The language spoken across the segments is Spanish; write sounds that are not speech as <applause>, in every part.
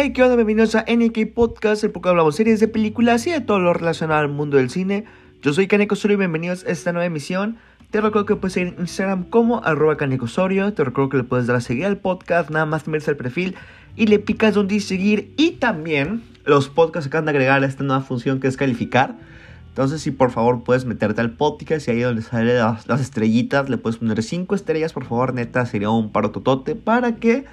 Hey, ¿qué onda? Bienvenidos a NK Podcast, el podcast hablamos series de películas y de todo lo relacionado al mundo del cine. Yo soy Kaneko Osorio y bienvenidos a esta nueva emisión. Te recuerdo que puedes seguir en Instagram como arroba Kaneko Osorio. Te recuerdo que le puedes dar a seguir al podcast, nada más meterse al perfil y le picas donde seguir. Y también los podcasts acaban de agregar esta nueva función que es calificar. Entonces, si por favor puedes meterte al podcast y ahí donde salen las, las estrellitas, le puedes poner 5 estrellas, por favor, neta, sería un paro totote para que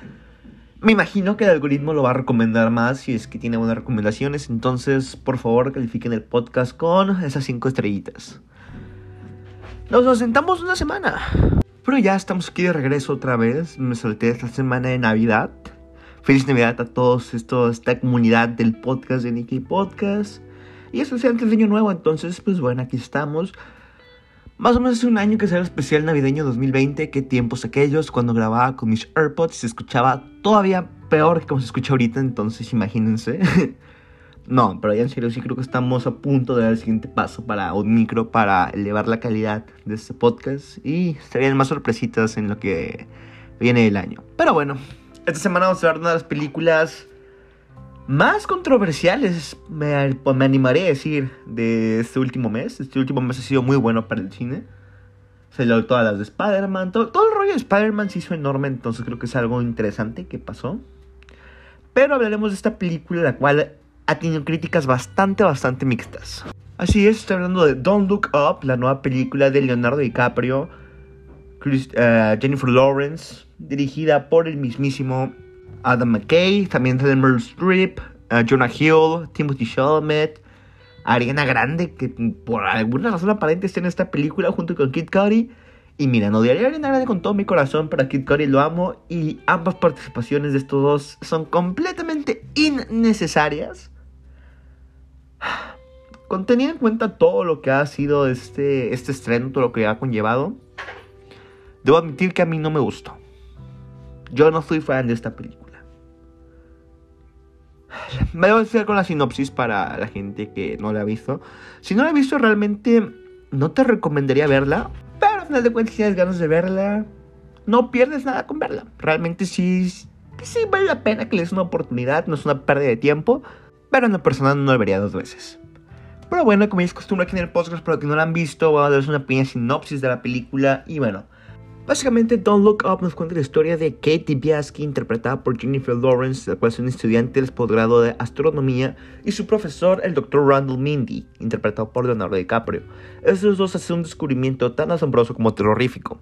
me imagino que el algoritmo lo va a recomendar más si es que tiene buenas recomendaciones. Entonces, por favor, califiquen el podcast con esas 5 estrellitas. Nos sentamos una semana. Pero ya estamos aquí de regreso otra vez. Me solté esta semana de Navidad. Feliz Navidad a todos esto, esta comunidad del podcast de Nicky Podcast. Y eso es antes de Año Nuevo, entonces, pues bueno, aquí estamos. Más o menos hace un año que será el especial navideño 2020. Qué tiempos aquellos cuando grababa con mis AirPods se escuchaba todavía peor que como se escucha ahorita, entonces imagínense. <laughs> no, pero ya en serio sí creo que estamos a punto de dar el siguiente paso para un micro para elevar la calidad de este podcast y estarían más sorpresitas en lo que viene el año. Pero bueno, esta semana vamos a hablar una de las películas más controversiales, me, pues, me, animaré a decir, de este último mes. Este último mes ha sido muy bueno para el cine. Salió todas las de Spider-Man. Todo, todo, el rollo de Spider-Man se hizo enorme, entonces creo que es algo interesante que pasó. Pero hablaremos de esta película, la cual ha tenido críticas bastante, bastante mixtas. Así es, estoy hablando de Don't Look Up, la nueva película de Leonardo DiCaprio, uh, Jennifer Lawrence, dirigida por el mismísimo Adam McKay, también de Meryl Streep, uh, Jonah Hill, Timothy Chalamet, Ariana Grande, que por alguna razón aparente está en esta película junto con Kid Cudi. Y mira, no odiaría Ariana Grande con todo mi corazón, pero a Kid Cudi lo amo. Y ambas participaciones de estos dos son completamente innecesarias. <sighs> Con teniendo en cuenta todo lo que ha sido este, este estreno, todo lo que ha conllevado, debo admitir que a mí no me gustó. Yo no soy fan de esta película. Me voy a decir con la sinopsis para la gente que no la ha visto. Si no la ha visto, realmente no te recomendaría verla. Pero al final de cuentas, si tienes ganas de verla, no pierdes nada con verla. Realmente sí, sí vale la pena que le des una oportunidad. No es una pérdida de tiempo. Pero en lo personal no lo vería dos veces. Pero bueno, como ya es costumbre aquí en el podcast, para los que no la han visto, voy a darles una pequeña sinopsis de la película. Y bueno, Básicamente, Don't Look Up nos cuenta la historia de Katie Biaski, interpretada por Jennifer Lawrence, la cual es una estudiante del posgrado de astronomía, y su profesor, el Dr. Randall Mindy, interpretado por Leonardo DiCaprio. Estos dos hacen un descubrimiento tan asombroso como terrorífico.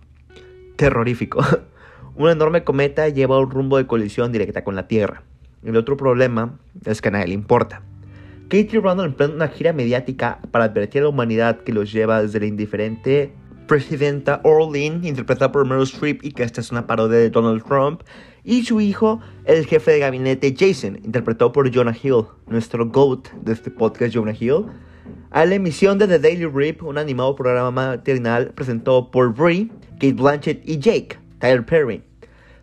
Terrorífico. <laughs> un enorme cometa lleva un rumbo de colisión directa con la Tierra. El otro problema es que a nadie le importa. Katie y Randall emprenden una gira mediática para advertir a la humanidad que los lleva desde la indiferente presidenta Orlin, interpretada por Meryl Streep y que esta es una parodia de Donald Trump, y su hijo, el jefe de gabinete Jason, interpretado por Jonah Hill, nuestro GOAT de este podcast, Jonah Hill, a la emisión de The Daily Rip, un animado programa maternal presentado por Brie, Kate Blanchett y Jake, Tyler Perry.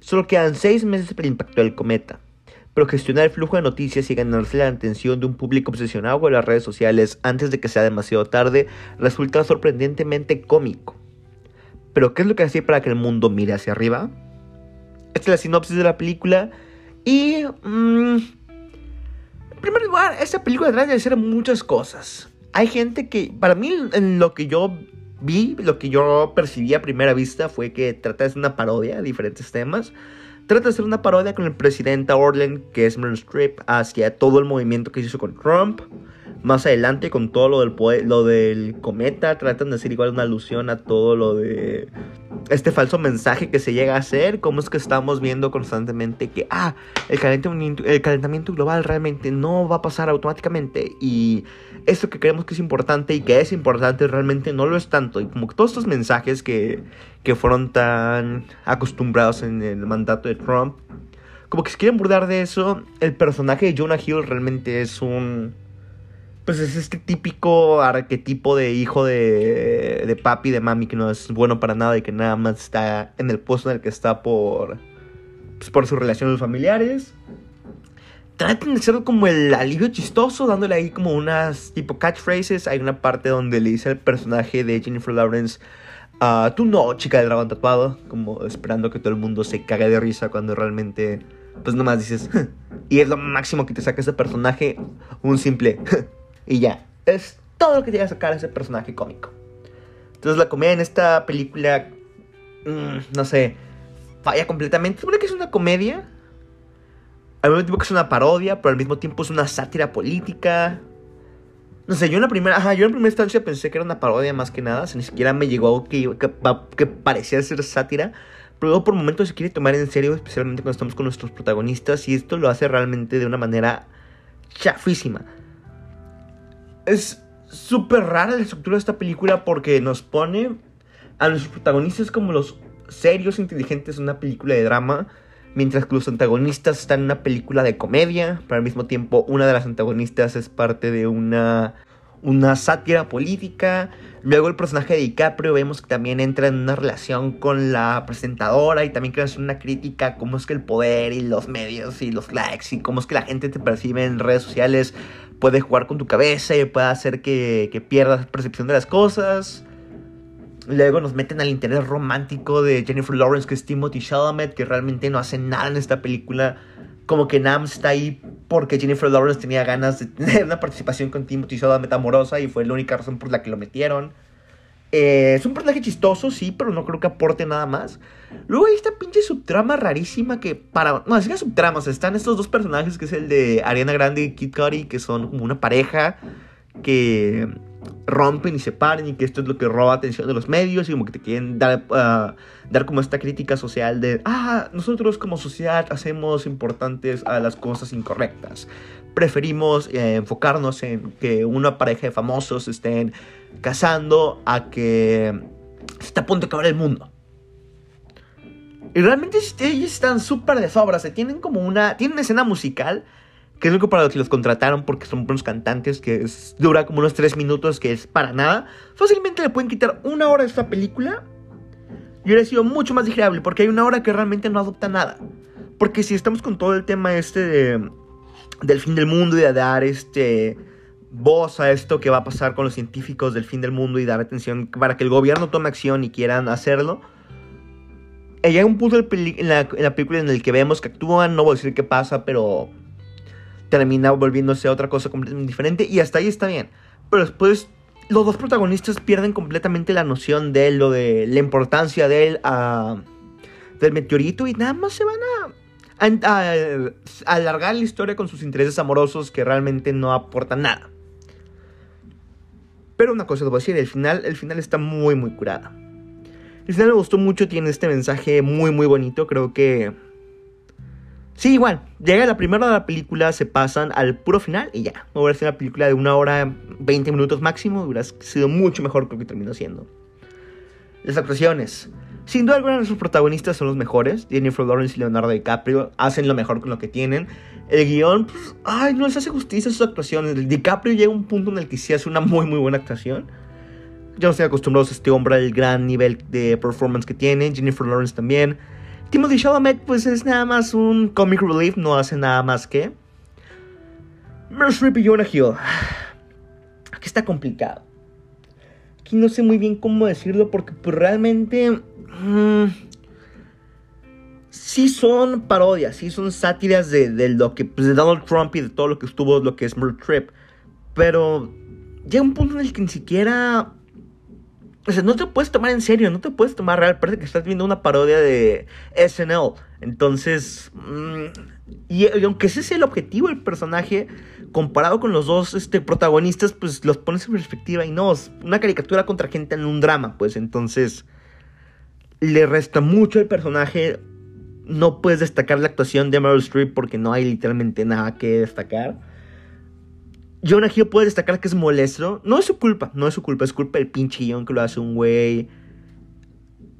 Solo quedan seis meses para el impacto del cometa pero gestionar el flujo de noticias y ganarse la atención de un público obsesionado con las redes sociales antes de que sea demasiado tarde resulta sorprendentemente cómico. Pero ¿qué es lo que hace para que el mundo mire hacia arriba? Esta es la sinopsis de la película y... Mmm, en primer lugar, esta película trata de hacer muchas cosas. Hay gente que, para mí, en lo que yo vi, lo que yo percibí a primera vista fue que trata de una parodia de diferentes temas. Trata de hacer una parodia con el presidente Orlen, que es Meryl Streep, hacia todo el movimiento que hizo con Trump. Más adelante, con todo lo del, lo del cometa, tratan de hacer igual una alusión a todo lo de este falso mensaje que se llega a hacer. Como es que estamos viendo constantemente que, ah, el calentamiento, el calentamiento global realmente no va a pasar automáticamente. Y esto que creemos que es importante y que es importante realmente no lo es tanto. Y como todos estos mensajes que, que fueron tan acostumbrados en el mandato de Trump, como que se quieren burlar de eso. El personaje de Jonah Hill realmente es un pues es este típico arquetipo de hijo de, de papi, de mami, que no es bueno para nada y que nada más está en el puesto en el que está por, pues, por sus relaciones familiares. Tratan de ser como el alivio chistoso, dándole ahí como unas tipo catchphrases. Hay una parte donde le dice al personaje de Jennifer Lawrence, uh, tú no, chica del dragón tatuado, como esperando que todo el mundo se cague de risa cuando realmente pues nomás dices, y es lo máximo que te saca ese personaje, un simple, y ya. Es todo lo que va a sacar ese personaje cómico. Entonces la comedia en esta película, mm, no sé, falla completamente. Supone que es una comedia, al mismo tiempo que es una parodia, pero al mismo tiempo es una sátira política. No sé, yo en la primera, yo en primera instancia pensé que era una parodia más que nada, ni siquiera me llegó que, que, que parecía ser sátira, pero luego por momentos se quiere tomar en serio, especialmente cuando estamos con nuestros protagonistas, y esto lo hace realmente de una manera chafísima. Es súper rara la estructura de esta película porque nos pone a nuestros protagonistas como los serios, inteligentes de una película de drama, mientras que los antagonistas están en una película de comedia, pero al mismo tiempo una de las antagonistas es parte de una, una sátira política. Luego el personaje de DiCaprio vemos que también entra en una relación con la presentadora y también hacer una crítica cómo es que el poder y los medios y los likes y cómo es que la gente te percibe en redes sociales puede jugar con tu cabeza y puede hacer que, que pierdas percepción de las cosas. Luego nos meten al interés romántico de Jennifer Lawrence, que es Timothy Chalamet, que realmente no hace nada en esta película. Como que Nam está ahí porque Jennifer Lawrence tenía ganas de <laughs> tener una participación con Timothy Chalamet amorosa y fue la única razón por la que lo metieron. Eh, es un personaje chistoso, sí, pero no creo que aporte nada más. Luego hay esta pinche subtrama rarísima que para... No, es que subtramas. Están estos dos personajes, que es el de Ariana Grande y Kid Cudi, que son como una pareja que rompen y separan y que esto es lo que roba atención de los medios y como que te quieren dar, ah, dar como esta crítica social de, ah, nosotros como sociedad hacemos importantes a las cosas incorrectas. Preferimos eh, enfocarnos en que una pareja de famosos estén casando a que se está a punto de acabar el mundo. Y realmente ellos están súper de sobra, se tienen como una, tienen una escena musical que es lo que para los que los contrataron porque son buenos cantantes, que dura como unos 3 minutos, que es para nada, fácilmente le pueden quitar una hora de esta película y hubiera sido mucho más digerible, porque hay una hora que realmente no adopta nada. Porque si estamos con todo el tema este de, del fin del mundo y de dar este voz a esto que va a pasar con los científicos del fin del mundo y dar atención para que el gobierno tome acción y quieran hacerlo. Hay un punto en la película en el que vemos que actúan, no voy a decir qué pasa, pero termina volviéndose a otra cosa completamente diferente y hasta ahí está bien. Pero después los dos protagonistas pierden completamente la noción de lo de la importancia de del meteorito y nada más se van a, a, alargar la historia con sus intereses amorosos que realmente no aportan nada. Pero una cosa te voy a decir, el final, el final está muy muy curada. El final me gustó mucho, tiene este mensaje muy muy bonito, creo que Sí, igual. Llega la primera de la película, se pasan al puro final y ya. Hubiera sido una película de una hora, 20 minutos máximo. Hubiera sido mucho mejor que lo que terminó siendo. Las actuaciones. Sin duda alguna, sus protagonistas son los mejores. Jennifer Lawrence y Leonardo DiCaprio hacen lo mejor con lo que tienen. El guion, pues, ay, no les hace justicia sus actuaciones. DiCaprio llega a un punto en el que sí hace una muy, muy buena actuación. Ya no estoy acostumbrados a este hombre al gran nivel de performance que tiene. Jennifer Lawrence también. Timothy Chalamet pues es nada más un comic relief, no hace nada más que... Meryl Streep y Jonah Hill. Aquí está complicado. Aquí no sé muy bien cómo decirlo porque pues realmente... Mm, sí son parodias, sí son sátiras de, lo que... Pues, de Donald Trump y de todo lo que estuvo lo que es Meryl Streep. Pero llega un punto en el que ni siquiera o sea, no te puedes tomar en serio, no te puedes tomar real. Parece que estás viendo una parodia de SNL. Entonces, mm, y, aunque ese sea el objetivo del personaje, comparado con los dos este, protagonistas, pues los pones en perspectiva y no, es una caricatura contra gente en un drama, pues entonces le resta mucho el personaje. No puedes destacar la actuación de Meryl Streep porque no hay literalmente nada que destacar. Jonah Hill puede destacar que es molesto. No es su culpa, no es su culpa, es culpa del pinche guion que lo hace un güey.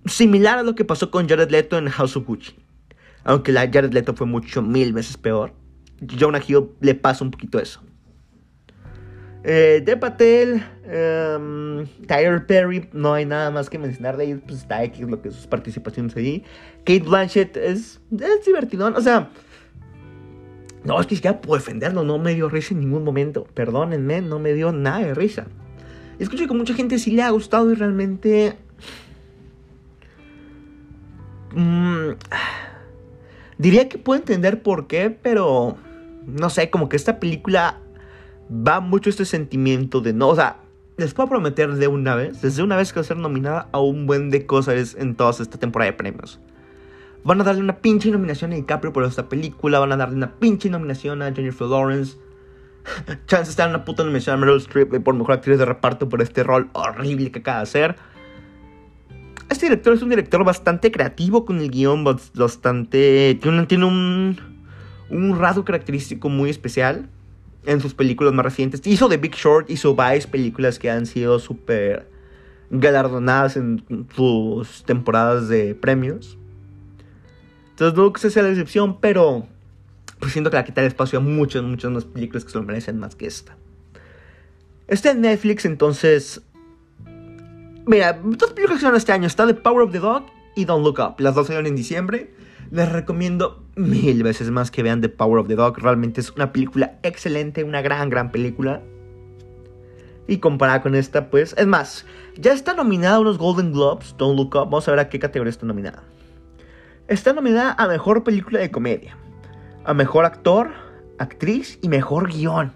Similar a lo que pasó con Jared Leto en House of Gucci. Aunque la Jared Leto fue mucho mil veces peor. Jonah Hill le pasa un poquito eso. Eh, de Patel, um, Tyler Perry, no hay nada más que mencionar de ellos, pues está X lo que sus participaciones ahí. Kate Blanchett es, es divertido, o sea, no, es que siquiera puedo defenderlo, no me dio risa en ningún momento. Perdónenme, no me dio nada de risa. Escucho que mucha gente sí le ha gustado y realmente... Mm, Diría que puedo entender por qué, pero no sé, como que esta película va mucho este sentimiento de no, o sea, les puedo prometer de una vez, desde una vez que va a ser nominada a un buen de cosas en toda esta temporada de premios. Van a darle una pinche nominación a DiCaprio por esta película, van a darle una pinche nominación a Jennifer Lawrence. <laughs> Chance está en una puta nominación a Meryl Streep por mejor actriz de reparto por este rol horrible que acaba de hacer. Este director es un director bastante creativo con el guion, bastante. Tiene un, un rasgo característico muy especial en sus películas más recientes. Hizo The Big Short, hizo Vice, películas que han sido súper galardonadas en sus temporadas de premios. Entonces no que sea la excepción, pero pues siento que le quitar espacio a muchas, muchas más películas que se lo merecen más que esta. Está en Netflix, entonces Mira, dos películas que son este año. Está The Power of the Dog y Don't Look Up. Las dos salieron en diciembre. Les recomiendo mil veces más que vean The Power of the Dog. Realmente es una película excelente, una gran, gran película. Y comparada con esta, pues... Es más, ya está nominada a unos Golden Globes, Don't Look Up. Vamos a ver a qué categoría está nominada. Está nominada a Mejor Película de Comedia. A Mejor Actor, Actriz y Mejor Guión.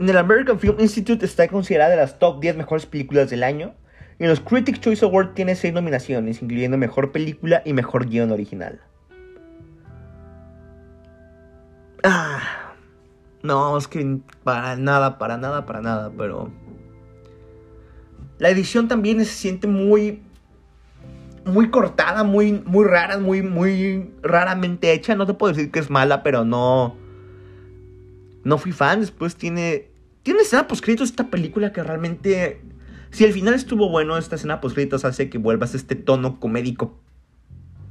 En el American Film Institute está considerada de las top 10 mejores películas del año. Y en los Critics Choice Awards tiene 6 nominaciones, incluyendo Mejor Película y Mejor Guión Original. Ah, no, es que para nada, para nada, para nada, pero... La edición también se siente muy... Muy cortada, muy, muy rara, muy, muy raramente hecha. No te puedo decir que es mala, pero no... No fui fan. Después tiene tiene escena postcritos esta película que realmente. Si el final estuvo bueno, esta escena postcritos hace que vuelvas este tono comédico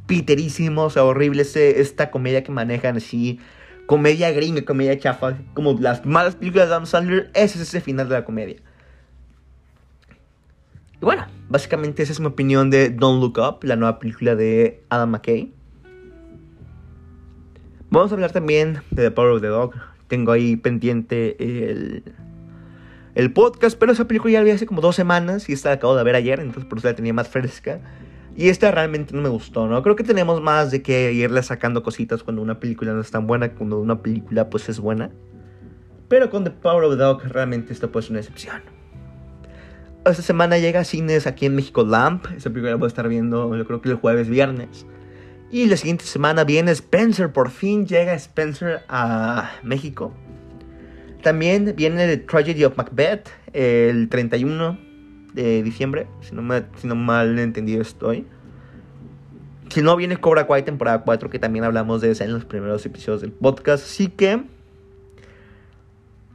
piterísimo, o sea, horrible esta comedia que manejan así. Comedia gringa, comedia chafa, como las malas películas de Adam Sandler, ese es ese final de la comedia. Y bueno, básicamente esa es mi opinión de Don't Look Up, la nueva película de Adam McKay. Vamos a hablar también de The Power of the Dog, tengo ahí pendiente el, el podcast, pero esa película ya la vi hace como dos semanas y esta la acabo de ver ayer, entonces por eso la tenía más fresca. Y esta realmente no me gustó, ¿no? Creo que tenemos más de que irle sacando cositas cuando una película no es tan buena, cuando una película pues es buena. Pero con The Power of the Dog realmente esto pues es una excepción. Esta semana llega a cines aquí en México Lamp. Esa película la voy a estar viendo yo creo que el jueves, viernes. Y la siguiente semana viene Spencer, por fin llega Spencer a México. También viene The Tragedy of Macbeth el 31 de diciembre, si no, si no mal entendido estoy. Si no, viene Cobra Kai temporada 4, que también hablamos de eso en los primeros episodios del podcast. Así que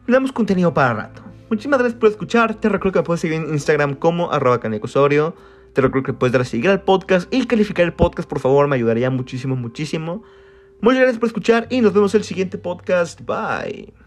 tenemos contenido para rato. Muchísimas gracias por escuchar. Te recuerdo que me puedes seguir en Instagram como arroba canecosorio. Te recuerdo que puedes dar a seguir al podcast y calificar el podcast, por favor, me ayudaría muchísimo, muchísimo. Muchas gracias por escuchar y nos vemos en el siguiente podcast. Bye.